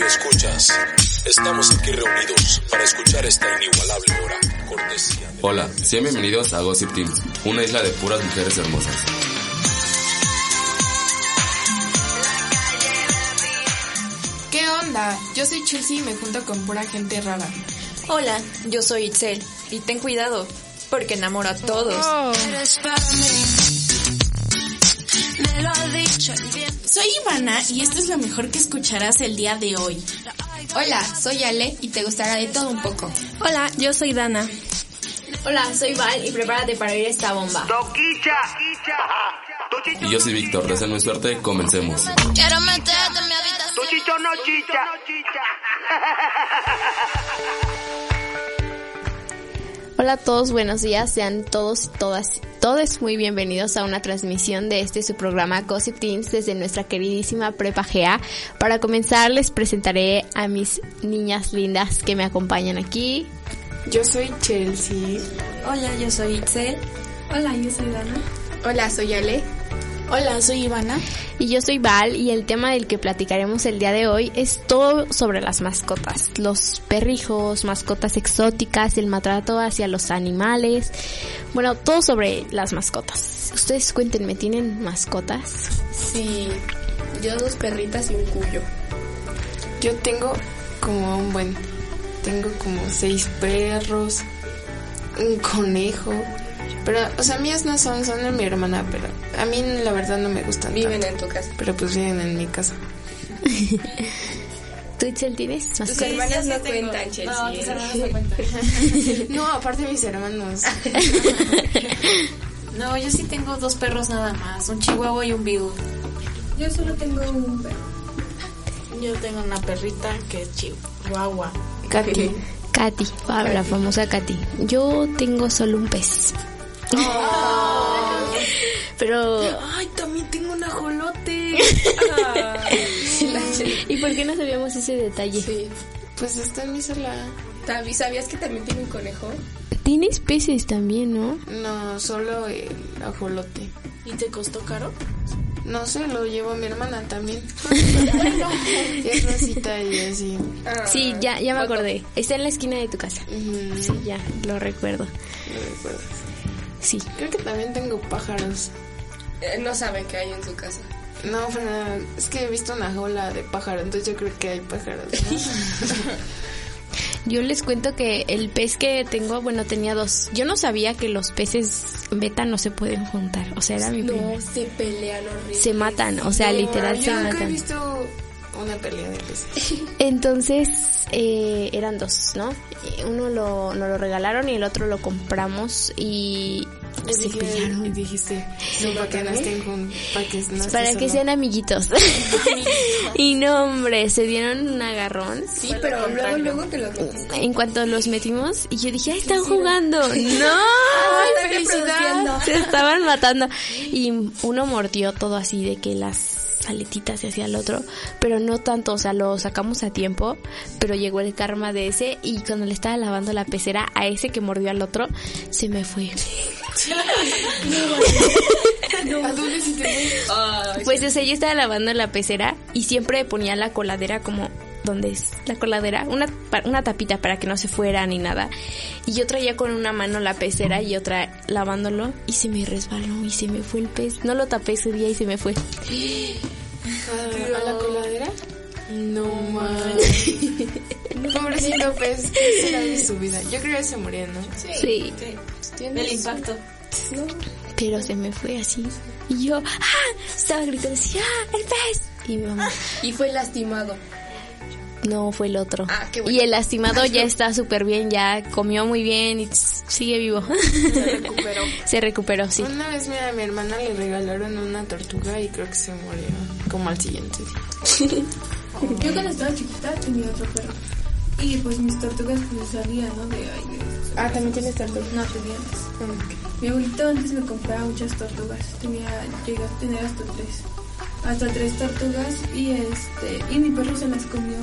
Los radioescuchas, estamos aquí reunidos para escuchar esta inigualable hora. Cortesía. de- Hola, sean bienvenidos a Gossip Team, una isla de puras mujeres hermosas. ¿Qué onda? Yo soy Chelsea y me junto con pura gente rara. Hola, yo soy Itzel y ten cuidado porque enamoro a todos. Soy Ivana y esto es lo mejor que escucharás el día de hoy. Hola, soy Ale y te gustará de todo un poco. Hola, yo soy Dana. Hola, soy Val y prepárate para oír esta bomba. Y yo soy Víctor, deseenme suerte, comencemos. Quiero meterte en mi habitación. Hola a todos, buenos días, sean todos y todas, todos muy bienvenidos a una transmisión de este su programa Gossip Teens desde nuestra queridísima Prepa GA. Para comenzar les presentaré a mis niñas lindas que me acompañan aquí. Yo soy Chelsea. Hola, yo soy Itzel. Hola, yo soy Dana. Hola, soy Ale. Hola, soy Ivana. Y yo soy Val y el tema del que platicaremos el día de hoy es todo sobre las mascotas, los perrijos, mascotas exóticas, el maltrato hacia los animales, bueno, todo sobre las mascotas. Ustedes cuéntenme, ¿tienen mascotas? Sí, yo dos perritas y un cuyo. Yo tengo como un buen... Tengo como seis perros, un conejo. Pero, o sea, mías no son, son de mi hermana, pero a mí la verdad no me gustan. Viven tanto. en tu casa. Pero pues viven en mi casa. ¿Tú, Itzel, tienes Tus hermanas no cuentan, Chelsea. No, aparte mis hermanos. No, yo sí tengo dos perros nada más, un chihuahua y un beagle. Yo solo tengo un perro. Yo tengo una perrita que es chihuahua. Katy. Katy, la famosa Katy. Yo tengo solo un pez. Pero, Ay, también tengo un ajolote. ¿y por qué no sabíamos ese detalle? Sí. Pues está en mi sala. ¿Sabías que también tiene un conejo? Tienes peces también, ¿no? No, solo el ajolote. ¿Y te costó caro? No sé, lo llevo a mi hermana también. Es rosita y así. Sí, ya, ya me acordé. Está en la esquina de tu casa. Sí, ya, lo recuerdo. no recuerdo. Sí. Creo que también tengo pájaros. Eh, no saben qué hay en su casa. No, pero es que he visto una jaula de pájaros, entonces yo creo que hay pájaros. ¿no? Yo les cuento que el pez que tengo, bueno, tenía dos. Yo no sabía que los peces beta no se pueden juntar. O sea, era mi No, primer- se pelean horrible. Se matan, o sea, literal se yo nunca he visto una pelea de peces. Entonces, eh, eran dos, ¿no? Uno lo, nos lo regalaron y el otro lo compramos y se Y pelearon. dijiste, no, para que no estén juntos, para que no Para que solo. sean amiguitos. y no, hombre, se dieron un agarrón. Sí, pero luego, luego que los metiste. En cuanto los metimos, y yo dije, ¡ay, están jugando! ¡No! están ¡Felicidad! reproduciendo. Se estaban matando. Y uno mordió todo así de que las aletitas se hacía el otro, pero no tanto, o sea, lo sacamos a tiempo, pero llegó el karma de ese y cuando le estaba lavando la pecera a ese que mordió al otro, se me fue. ¿A dónde sí te Pues o sea, yo estaba lavando la pecera y siempre ponía la coladera como donde es la coladera, una, una tapita para que no se fuera ni nada. Y yo traía con una mano la pecera y otra lavándolo y se me resbaló y se me fue el pez. No lo tapé ese día y se me fue. ¿A la coladera? No mames. Pobrecito pez, ¿qué será de su vida? Yo creo que se murió, ¿no? Sí, El impacto. pero se me fue así. Y yo, ¡ah! Estaba gritando así, ¡ah! ¡El pez! Y mi mamá, Y fue lastimado. No, fue el otro. Ah, qué bueno. Y el lastimado ya está súper bien, ya comió muy bien y sigue vivo. Se recuperó. Se recuperó, sí. Una vez mira, a mi hermana le regalaron una tortuga y creo que se murió como al siguiente día. Yo cuando estaba chiquita tenía otro perro. Y pues mis tortugas pues salían, ¿no? De ahí. de- Ah, ¿también tienes tortuga? No, tenía más. Mi abuelito antes me compraba muchas tortugas. Tenía, llegué a tener hasta tres. Hasta tres tortugas y este y mi perro se las comió.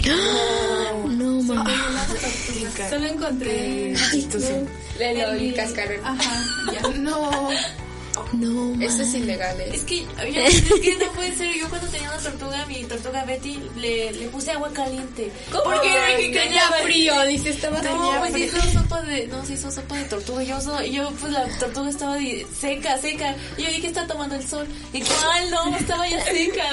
No, mamá. Solo encontré Chistoso. el cascarón. Ajá, ya. No, No, eso es ilegal. ¿eh? Es que, oye, es que no puede ser. Yo cuando tenía una tortuga, mi tortuga Betty, le, le puse agua caliente. Porque tenía frío, dice, estaba No, tenía pues frío. hizo sopa de, no, se hizo sopa de tortuga. Yo, so- yo pues la tortuga estaba seca, seca. Y yo dije, está tomando el sol. ¿Y cuál? No, estaba ya seca.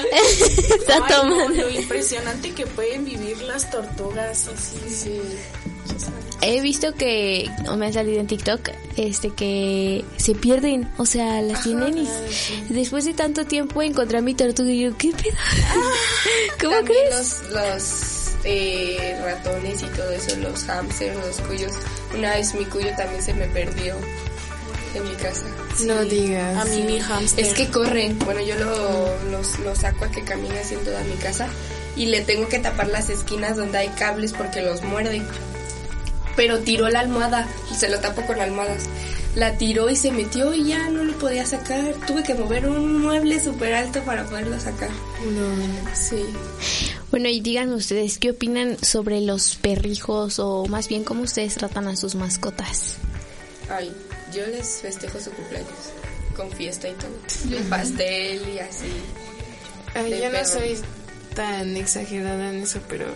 Está Ay, no, tomando. lo impresionante que pueden vivir las tortugas así. Sí. He visto que, o me ha salido en TikTok, este, que se pierden, o sea, las tienen y después de tanto tiempo encontré a mi tortuga y yo, ¿qué pedo? ¿Cómo También crees? los, los eh, ratones y todo eso, los hamsters, los cuyos. Una vez mi cuyo también se me perdió en mi casa. No digas. A mí mi hamster. Es que corren. Bueno, yo lo, los- lo saco a que camine así en toda mi casa y le tengo que tapar las esquinas donde hay cables porque los muerde. Pero tiró la almohada y se lo tapo con almohadas. La tiró y se metió y ya no lo podía sacar. Tuve que mover un mueble súper alto para poderlo sacar. No. Sí. Bueno, y díganme ustedes, ¿qué opinan sobre los perrijos o más bien cómo ustedes tratan a sus mascotas? Ay, yo les festejo su cumpleaños con fiesta y todo. Pastel y así. Ay, yo no soy tan exagerada en eso, pero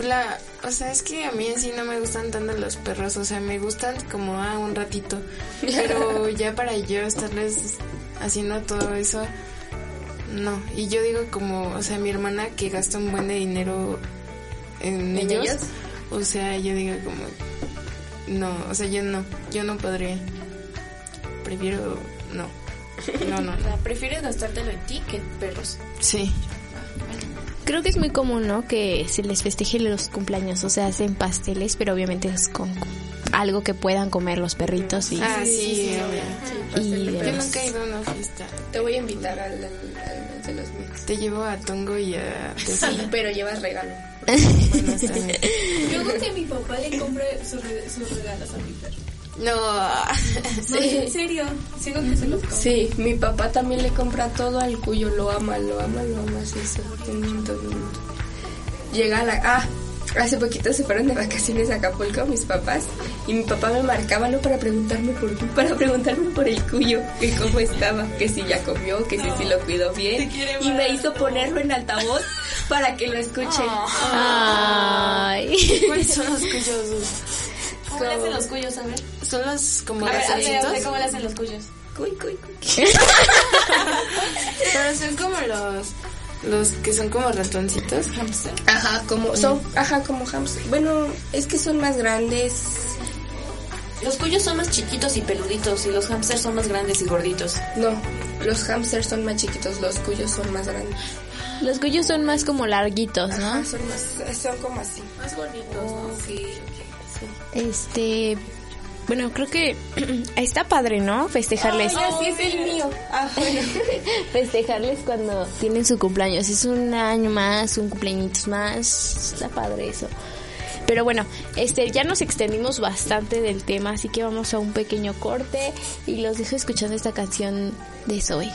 la, o sea, es que a mí en sí no me gustan tanto los perros, o sea, me gustan como a un ratito, pero ya para yo estarles haciendo todo eso, no. Y yo digo como, o sea, mi hermana que gasta un buen de dinero en, ¿En ellos, ellos? o sea, yo digo como, no, o sea, yo no, yo no podría, prefiero, no, no, no, O sea, ¿Prefieres gastártelo en ti que en perros? sí. Creo que es muy común, ¿no? Que se les festeje los cumpleaños, o sea, hacen pasteles, pero obviamente es con algo que puedan comer los perritos y... Ah, sí, obvio. y Yo nunca he ido a una fiesta. Te voy a invitar al, al- al de los míos. Te llevo a Tongo y a. Sí, pero llevas regalo. Bueno. Yo creo que mi papá le compre sus, re- sus regalos a mi perro. No. No, en serio, sigo que se los. Sí, mi papá también le compra todo al cuyo, lo ama, lo ama, lo ama, sí, sí, un montón, un montón. Llega a la... Ah, hace poquito se fueron de vacaciones a Acapulco mis papás y mi papá me marcaba, ¿no? Para preguntarme por para preguntarme por el cuyo, que cómo estaba, que si ya comió, que si, si lo cuidó bien. Y me hizo ponerlo en altavoz para que lo escuchen. Ay. ¿Cuáles son los cuyos? ¿Cómo le hacen los cuyos, a ver? Son los como A ver, hazle, hazle, ratoncitos. ¿cómo le hacen los cuyos? Cuy, cuy, cuy. Pero son como los los que son como ratoncitos. Ajá, como son, ajá, como hamster. Bueno, es que son más grandes. Los cuyos son más chiquitos y peluditos y los hamsters son más grandes y gorditos. No, los hamsters son más chiquitos, los cuyos son más grandes. Los cuyos son más como larguitos, Ajá, ¿no? son más, son como así. Más bonitos, ¿no? Sí. Este... Bueno, creo que está padre, ¿no? Festejarles. Así es el mío. Ah, bueno. Festejarles cuando tienen su cumpleaños. Es un año más, un cumpleaños más. Está padre eso. Pero bueno, este ya nos extendimos bastante del tema, así que vamos a un pequeño corte y los dejo escuchando esta canción de Zoe.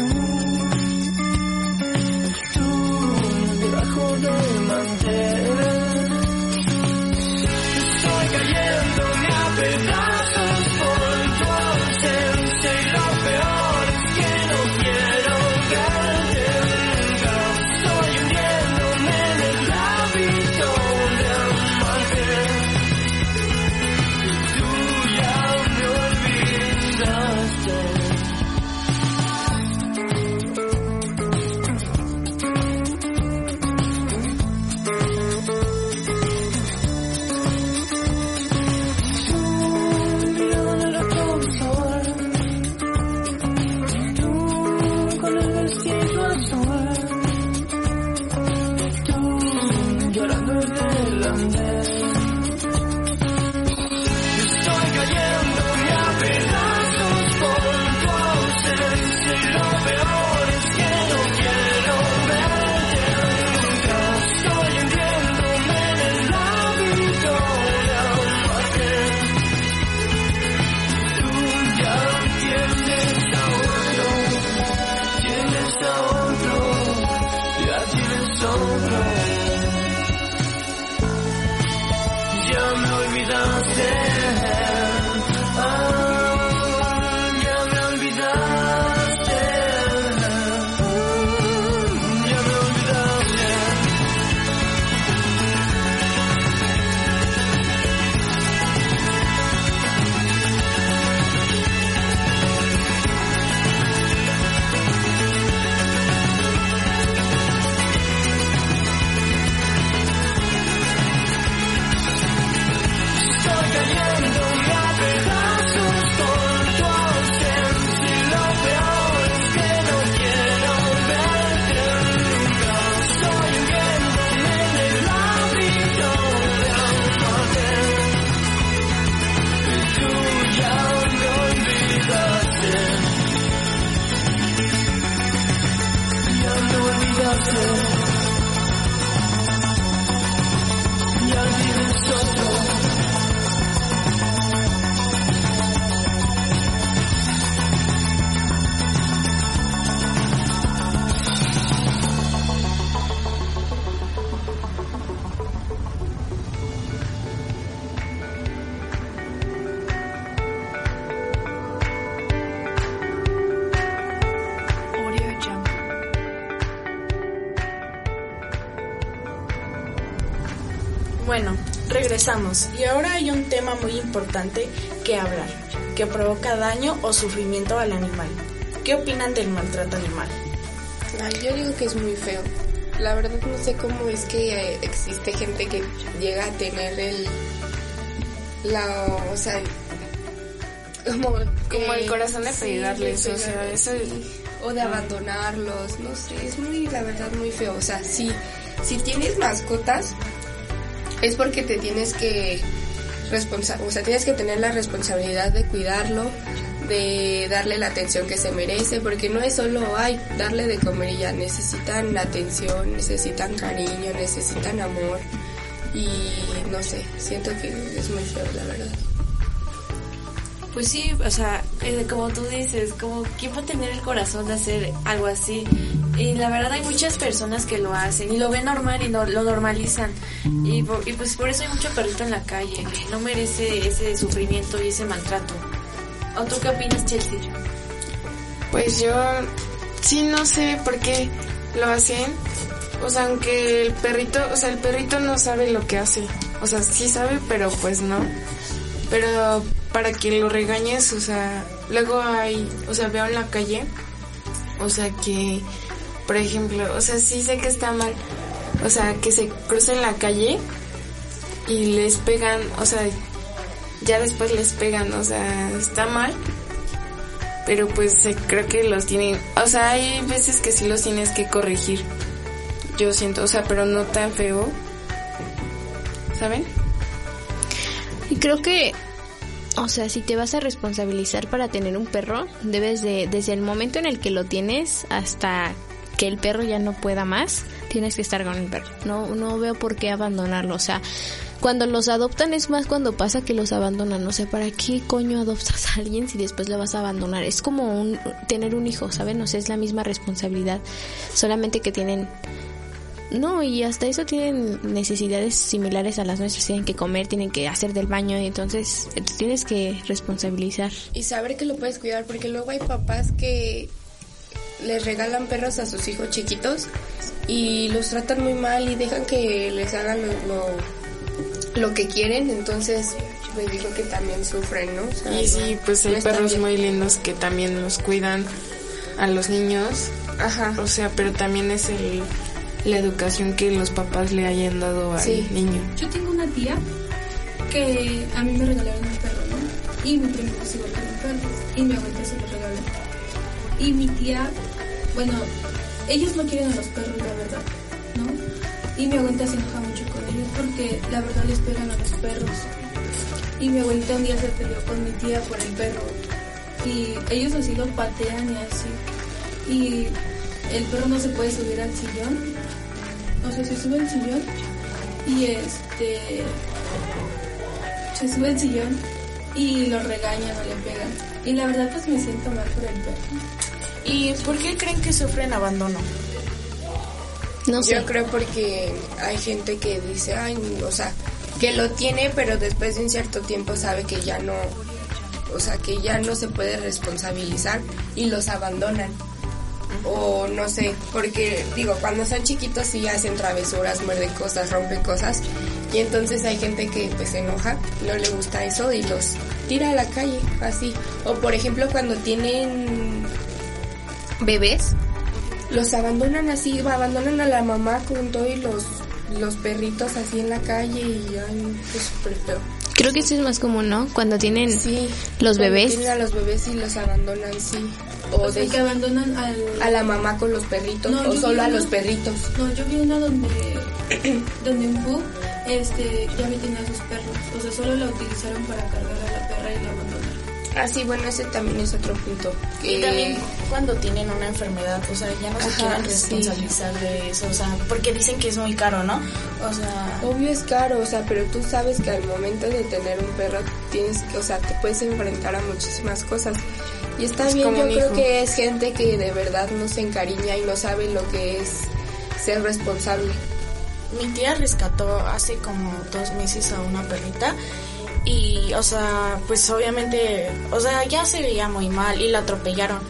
Esquina. Importante que hablar, que provoca daño o sufrimiento al animal. ¿Qué opinan del maltrato animal? Ay, yo digo que es muy feo. La verdad no sé cómo es que eh, existe gente que llega a tener el... La... O sea... Como, Como el corazón de sí, pegarles, de o sea, eso- sí. O de abandonarlos, no sé, es muy, la verdad, muy feo. O sea, si, si tienes mascotas, es porque te tienes que responsa o sea, tienes que tener la responsabilidad de cuidarlo, de darle la atención que se merece, porque no es solo, ay, darle de comer y ya, necesitan atención, necesitan cariño, necesitan amor y no sé, siento que es muy feo, la verdad. Pues sí, o sea, como tú dices, como quién va a tener el corazón de hacer algo así. Y la verdad hay muchas personas que lo hacen y lo ven normal y no, lo normalizan. Y, y pues por eso hay mucho perrito en la calle que no merece ese sufrimiento y ese maltrato. ¿O tú qué opinas, Chelsea? Pues yo sí no sé por qué lo hacen. O sea, aunque el perrito, o sea, el perrito no sabe lo que hace. O sea, sí sabe, pero pues no. Pero para que lo regañes, o sea, luego hay, o sea, veo en la calle, o sea, que, por ejemplo, o sea, sí sé que está mal, o sea, que se crucen la calle y les pegan, o sea, ya después les pegan, o sea, está mal, pero pues eh, creo que los tienen, o sea, hay veces que sí los tienes que corregir, yo siento, o sea, pero no tan feo, ¿saben? Y creo que, o sea, si te vas a responsabilizar para tener un perro, debes de, desde el momento en el que lo tienes hasta que el perro ya no pueda más, tienes que estar con el perro. No, no veo por qué abandonarlo. O sea, cuando los adoptan es más cuando pasa que los abandonan. O sea, ¿para qué coño adoptas a alguien si después lo vas a abandonar? Es como un, tener un hijo, ¿saben? O sea, es la misma responsabilidad. Solamente que tienen no, y hasta eso tienen necesidades similares a las nuestras. Tienen que comer, tienen que hacer del baño, y entonces eh, te tienes que responsabilizar. Y saber que lo puedes cuidar, porque luego hay papás que les regalan perros a sus hijos chiquitos y los tratan muy mal y dejan que les hagan lo, lo, lo que quieren, entonces pues digo que también sufren, ¿no? O sea, Y sí, pues no hay perros bien. muy lindos que también los cuidan a los niños. Ajá. O sea, pero también es el, la educación que los papás le hayan dado al Sí. niño. Yo tengo una tía que a mí me regalaron un perro, ¿no? Y mi primo pues igual tiene un perro. Y mi abuelita se lo regaló. Y mi tía, bueno, ellos no quieren a los perros, la verdad, ¿no? Y mi abuelita se enoja mucho con ellos porque la verdad les pegan a los perros. Y mi abuelita un día se peleó con mi tía por el perro. Y ellos así lo patean y así. Y el perro no se puede subir al sillón. O sea, se sube al sillón y este se sube al sillón y lo regañan o le pegan. Y la verdad pues me siento mal por el perro. ¿Y por qué creen que sufren abandono? No Yo creo porque hay gente que dice, ay, o sea, que lo tiene, pero después de un cierto tiempo sabe que ya no, o sea, que ya no se puede responsabilizar y los abandonan. O no sé, porque digo, cuando son chiquitos sí hacen travesuras, muerden cosas, rompen cosas. Y entonces hay gente que pues se enoja, no le gusta eso y los tira a la calle, así. O por ejemplo cuando tienen bebés, los abandonan así, abandonan a la mamá con todo y los, los perritos así en la calle y ay, es súper feo. Creo que eso es más común, ¿no? Cuando tienen los Cuando bebés. Tienen a los bebés y los abandonan, sí. O, O sea, de que abandonan al... a la mamá con los perritos, No, o solo a los perritos. No, yo vi una donde, donde un bug este, ya me tenía sus perros. O sea, solo la utilizaron para cargar a la perra y la abandonaron. Ah, sí, bueno, ese también es otro punto. Y también cuando tienen una enfermedad, o sea, ya no se quieren sí. responsabilizar de eso, o sea, porque dicen que es muy caro, ¿no? O sea, Obvio es caro, o sea, pero tú sabes que al momento de tener un perro tienes que, o sea, te puedes enfrentar a muchísimas cosas. Y está Es bien, yo creo hijo. que es gente que de verdad no se encariña y no sabe lo que es ser responsable. mi tía rescató hace como dos meses a una perrita y, o sea, pues obviamente, o sea, ya se veía muy mal y la atropellaron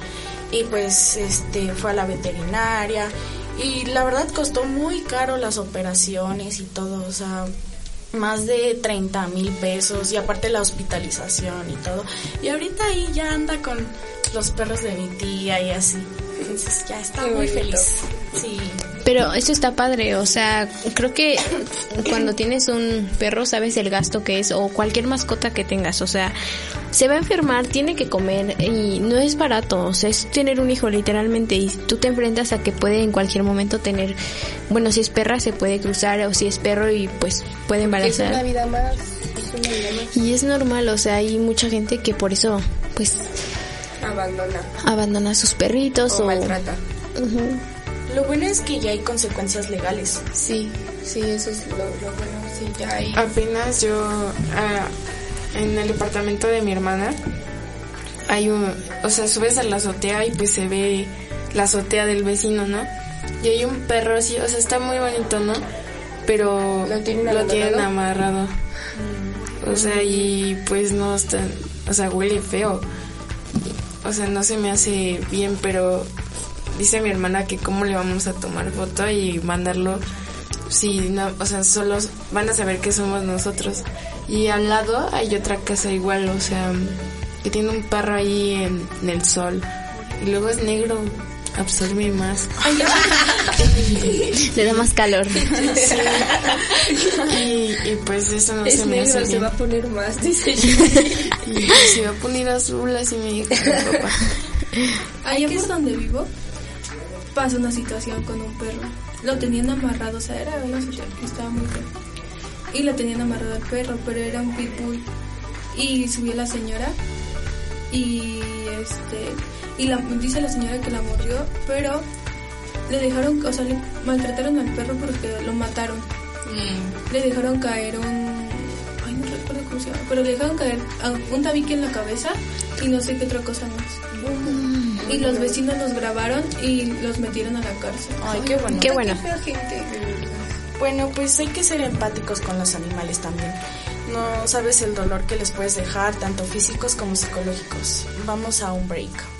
y pues, este, fue a la veterinaria y la verdad costó muy caro las operaciones y todo, o sea, más de 30 mil pesos y aparte la hospitalización y todo. Y ahorita ahí ya anda con los perros de mi tía y así. Entonces ya está Qué muy bonito. feliz. Sí. Pero eso está padre, o sea, creo que cuando tienes un perro sabes el gasto que es o cualquier mascota que tengas, o sea, se va a enfermar, tiene que comer y no es barato, o sea, es tener un hijo literalmente y tú te enfrentas a que puede en cualquier momento tener, bueno, si es perra se puede cruzar o si es perro y pues puede Es una embarazar. vida más, es una vida más. Y es normal, o sea, hay mucha gente que por eso pues Abandona abandona a sus perritos o o, maltrata. Ujú. Lo bueno es que ya hay consecuencias legales. Sí, sí, eso es lo, lo bueno, sí, ya hay. Apenas yo, ah, en el departamento de mi hermana, hay un, o sea, subes a la azotea y pues se ve la azotea del vecino, ¿no? Y hay un perro así, o sea, está muy bonito, ¿no? Pero ¿Lo tienen lo tienen amarrado. O sea, y pues no está, o sea, huele feo. O sea, no se me hace bien, pero dice mi hermana que cómo le vamos a tomar foto y mandarlo si no, o sea, solo van a saber que somos nosotros. Y al lado hay otra casa igual, o sea, que tiene un perro ahí en, en el sol. Y luego es negro, absorbe más. le da más calor. Y, y pues eso no es se me hace negro, se bien. va a poner más, dice Y se va a poner azul, así me dijo mi papá. Allá por donde vivo pasa una situación con un perro. Lo tenían amarrado, o sea, era una situación que estaba muy fea. Y lo tenían amarrado al perro, pero era un pitbull. Y subió la señora y este y la, dice la señora que la mordió, pero le dejaron, o sea, le maltrataron al perro porque lo mataron. Le dejaron caer un ay no recuerdo cómo se llama, pero le dejaron caer un tabique en la cabeza y no sé qué otra cosa más. Y los vecinos los grabaron y los metieron a la cárcel. Ay, qué bueno. Qué bueno. Bueno, pues hay que ser empáticos con los animales también. No sabes el dolor que les puedes dejar, tanto físicos como psicológicos. Vamos a un break.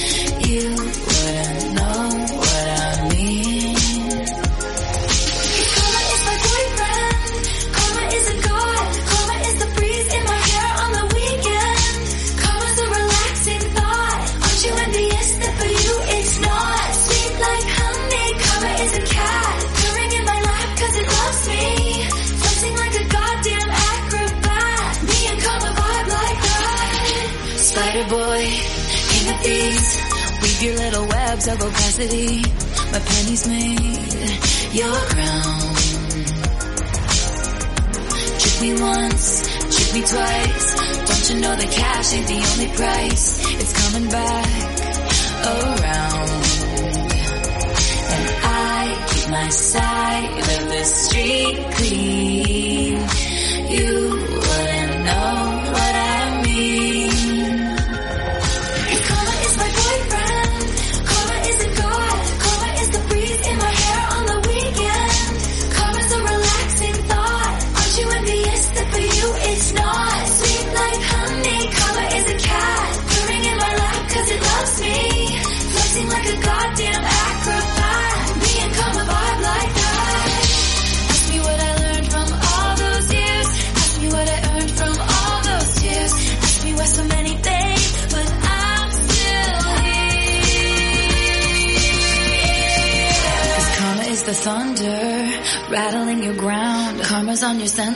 Of opacity. My pennies made your crown. Trick me once, trick me twice. Don't you know that cash ain't the only price? It's coming back around. And I keep my side of the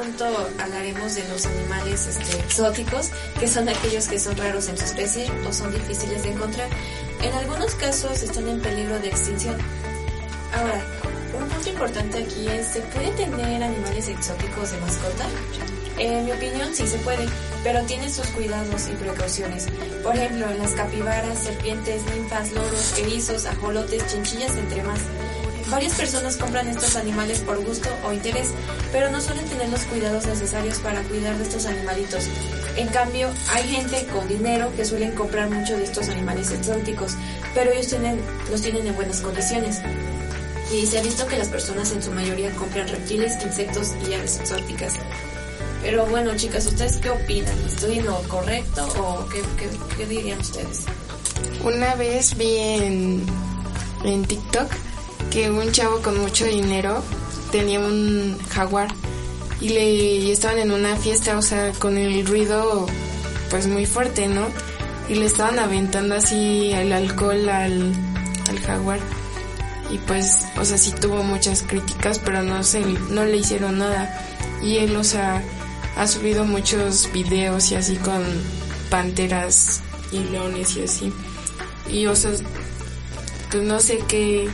Punto hablaremos de los animales este, exóticos, que son aquellos que son raros en su especie o son difíciles de encontrar. En algunos casos están en peligro de extinción. Ahora, un punto importante aquí es, ¿se puede tener animales exóticos de mascota? En mi opinión sí se puede, pero tiene sus cuidados y precauciones. Por ejemplo, las capibaras, serpientes, ninfas, loros, erizos, ajolotes, chinchillas, entre más. Varias personas compran estos animales por gusto o interés, pero no suelen tener los cuidados necesarios para cuidar de estos animalitos. En cambio, hay gente con dinero que suelen comprar mucho de estos animales exóticos, pero ellos tienen, los tienen en buenas condiciones. Y se ha visto que las personas en su mayoría compran reptiles, insectos y aves exóticas. Pero bueno, chicas, ¿ustedes qué opinan? ¿Estoy en lo correcto o qué, qué- qué dirían ustedes? Una vez vi en, en TikTok que un chavo con mucho dinero tenía un jaguar y le estaban en una fiesta, o sea, con el ruido pues muy fuerte, ¿no? Y le estaban aventando así el alcohol al, al jaguar. Y pues, o sea, sí tuvo muchas críticas, pero no se, no le hicieron nada. Y él, o sea, ha subido muchos videos y así con panteras y leones y así. Y, o sea, pues no sé qué,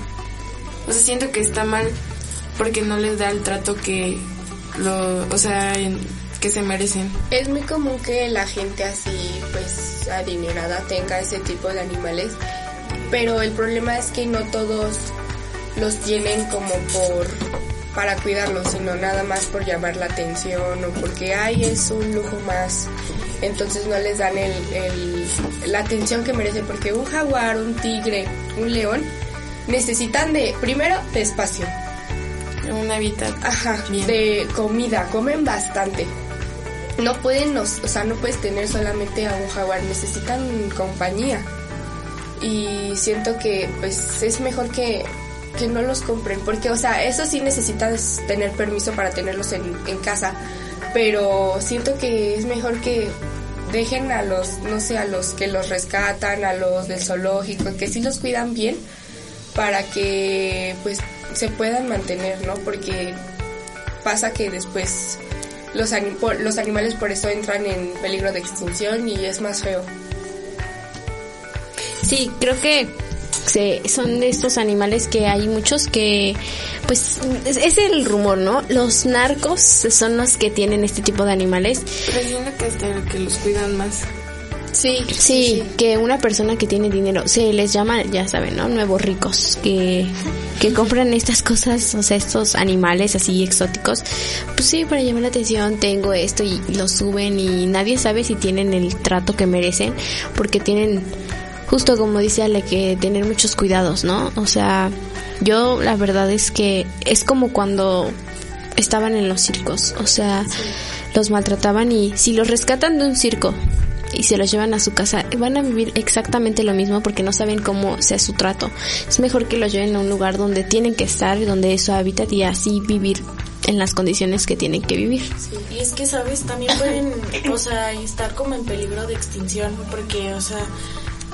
o sea, siento que está mal porque no les da el trato que lo, o sea, que se merecen. Es muy común que la gente así, pues, adinerada tenga ese tipo de animales, pero el problema es que no todos los tienen como por para cuidarlos, sino nada más por llamar la atención o porque ay es un lujo más. Entonces no les dan el, la atención que merece porque un jaguar, un tigre, un león necesitan de primero de espacio, un hábitat, ajá, de comida, comen bastante. No pueden, los- o sea, no puedes tener solamente a un jaguar, necesitan compañía. Y siento que pues es mejor que, que no los compren, porque, o sea, eso sí necesitas tener permiso para tenerlos en, en casa, pero siento que es mejor que dejen a los, no sé, a los que los rescatan, a los del zoológico, que sí los cuidan bien, para que pues se puedan mantener, ¿no? Porque pasa que después los, los animales por eso entran en peligro de extinción y es más feo. Sí, creo que se, son de estos animales que hay muchos que, pues, es, es el rumor, ¿no? Los narcos son los que tienen este tipo de animales. Pero siento que hasta que los cuidan más. Sí, sí, que una persona que tiene dinero, se les llama, ya saben, ¿no? Nuevos ricos, que, que compran estas cosas, o sea, estos animales así exóticos. Pues sí, para llamar la atención, tengo esto y lo suben y nadie sabe si tienen el trato que merecen, porque tienen, justo como dice Ale, que tener muchos cuidados, ¿no? O sea, yo la verdad es que es como cuando estaban en los circos, o sea, los maltrataban y si los rescatan de un circo y se los llevan a su casa, van a vivir exactamente lo mismo porque no saben cómo sea su trato. Es mejor que los lleven a un lugar donde tienen que estar, donde es su hábitat y así vivir en las condiciones que tienen que vivir. Sí, y es que, ¿sabes? También pueden, o sea, estar como en peligro de extinción porque, o sea,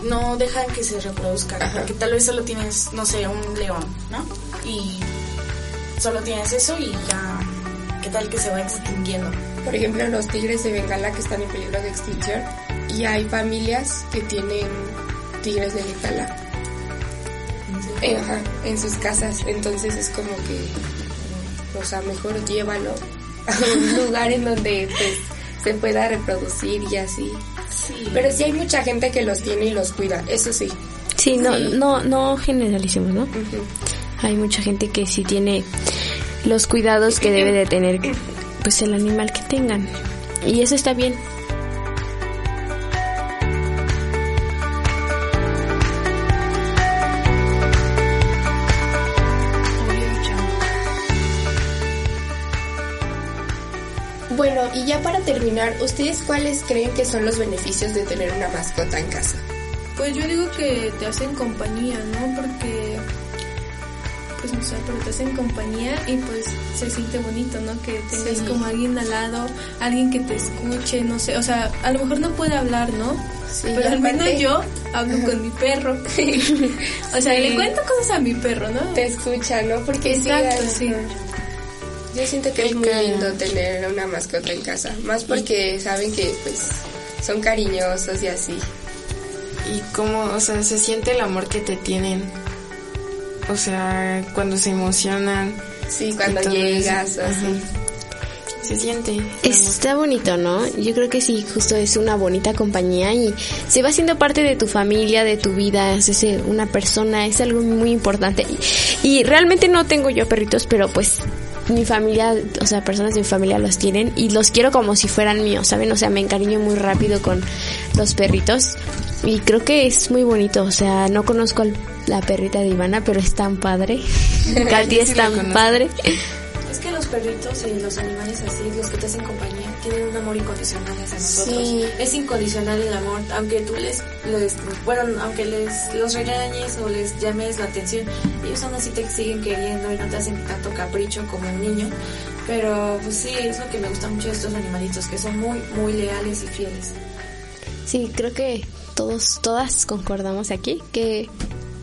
no dejan que se reproduzcan. Porque tal vez solo tienes, no sé, un león, ¿no? Y solo tienes eso y ya, ¿qué tal que se va extinguiendo? Por ejemplo, los tigres de Bengala que están en peligro de extinción y hay familias que tienen tigres de Bengala en, ajá, en sus casas. Entonces es como que, o sea, mejor llévalo a un lugar en donde pues se pueda reproducir y así. Pero sí hay mucha gente que los tiene y los cuida, eso sí. Sí, no, no, no generalicemos, ¿no? Hay mucha gente que sí tiene los cuidados que debe de tener pues el animal que tengan. Y eso está bien. Bueno, y ya para terminar, ¿ustedes cuáles creen que son los beneficios de tener una mascota en casa? Pues yo digo que te hacen compañía, ¿no? Porque, pues no sé, pero te hacen compañía y pues se siente bonito, ¿no? Que tengas Sí. como alguien al lado, alguien que te escuche, no sé, o sea, a lo mejor no puede hablar, ¿no? Sí, pero al menos yo hablo con mi perro. o sea, Sí. le cuento cosas a mi perro, ¿no? Te escucha, ¿no? Porque sí, Exacto, sí. Yo siento que es muy lindo tener una mascota en casa, más porque saben que pues son cariñosos y así. Y cómo, o sea, se siente el amor que te tienen. O sea, cuando se emocionan. Sí, cuando eso. llegas Ajá. así. Se siente. Está bonito, ¿no? Yo creo que sí, justo es una bonita compañía y se va haciendo parte de tu familia, de tu vida, es ese- una persona, es algo muy importante. Y, y realmente no tengo yo perritos, pero pues mi familia, o sea, personas de mi familia los tienen y los quiero como si fueran míos, ¿saben? O sea, me encariño muy rápido con los perritos y creo que es muy bonito, o sea, no conozco a la perrita de Ivana, pero es tan padre. Katy es tan padre. Es que los perritos y los animales así, los que te hacen compañía, tienen un amor incondicional hacia nosotros. Sí. Es incondicional el amor, aunque tú les, les, bueno, aunque les los regañes o les llames la atención, ellos aún así te siguen queriendo y no te hacen tanto capricho como un niño. Pero pues sí, es lo que me gusta mucho de estos animalitos, que son muy, muy leales y fieles. Sí, creo que todos, todas concordamos aquí que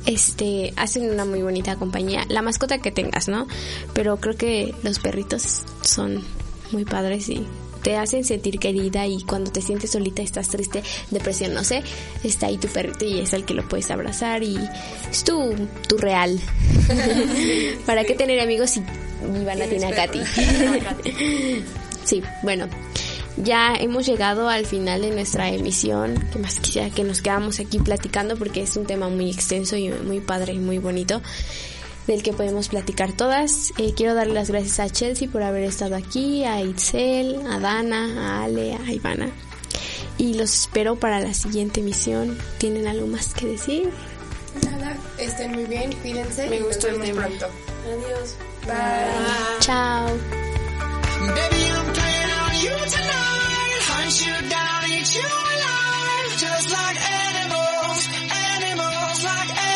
este hacen una muy bonita compañía. La mascota que tengas, ¿no? Pero creo que los perritos son muy padres y te hacen sentir querida y cuando te sientes solita, estás triste, depresión, no sé, está ahí tu perrito y es el que lo puedes abrazar y es tu, tu real. ¿Para qué tener amigos si Ivana tiene a Katy? sí, bueno, ya hemos llegado al final de nuestra emisión. Que más quisiera que nos quedamos aquí platicando porque es un tema muy extenso y muy padre y muy bonito del que podemos platicar todas. Eh, quiero darle las gracias a Chelsea por haber estado aquí, a Itzel, a Dana, a Ale, a Ivana. Y los espero para la siguiente emisión. ¿Tienen algo más que decir? Nada, estén muy bien, cuídense. Me gustó tema. pronto. Adiós. Bye. Chao. you tonight, hunt you down, eat you alive, just like animals, animals like animals.